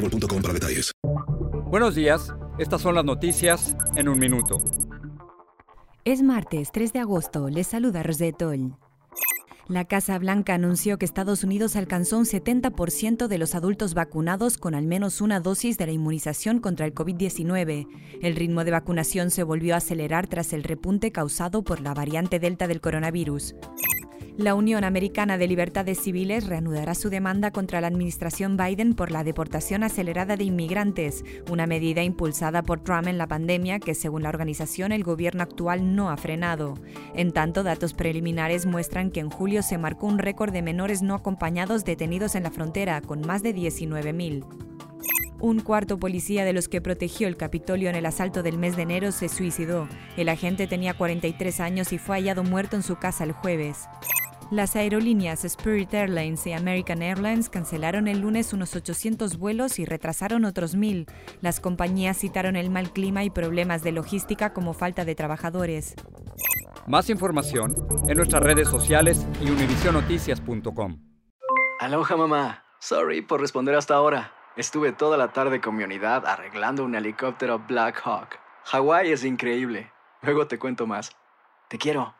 boostmobile.com para detalles. Buenos días, estas son las noticias en un minuto. Es martes 3 de agosto, les saluda Rosetol. La Casa Blanca anunció que Estados Unidos alcanzó un 70% de los adultos vacunados con al menos una dosis de la inmunización contra el COVID-19. El ritmo de vacunación se volvió a acelerar tras el repunte causado por la variante Delta del coronavirus. La Unión Americana de Libertades Civiles reanudará su demanda contra la administración Biden por la deportación acelerada de inmigrantes, una medida impulsada por Trump en la pandemia que, según la organización, el gobierno actual no ha frenado. En tanto, datos preliminares muestran que en julio se marcó un récord de menores no acompañados detenidos en la frontera, con más de 19.000. Un cuarto policía de los que protegió el Capitolio en el asalto del mes de enero se suicidó. El agente tenía 43 años y fue hallado muerto en su casa el jueves. Las aerolíneas Spirit Airlines y American Airlines cancelaron el lunes unos 800 vuelos y retrasaron otros 1.000. Las compañías citaron el mal clima y problemas de logística como falta de trabajadores. Más información en nuestras redes sociales y univisionoticias.com. Aloha mamá. Sorry por responder hasta ahora. Estuve toda la tarde con mi unidad arreglando un helicóptero Black Hawk. Hawái es increíble. Luego te cuento más. Te quiero.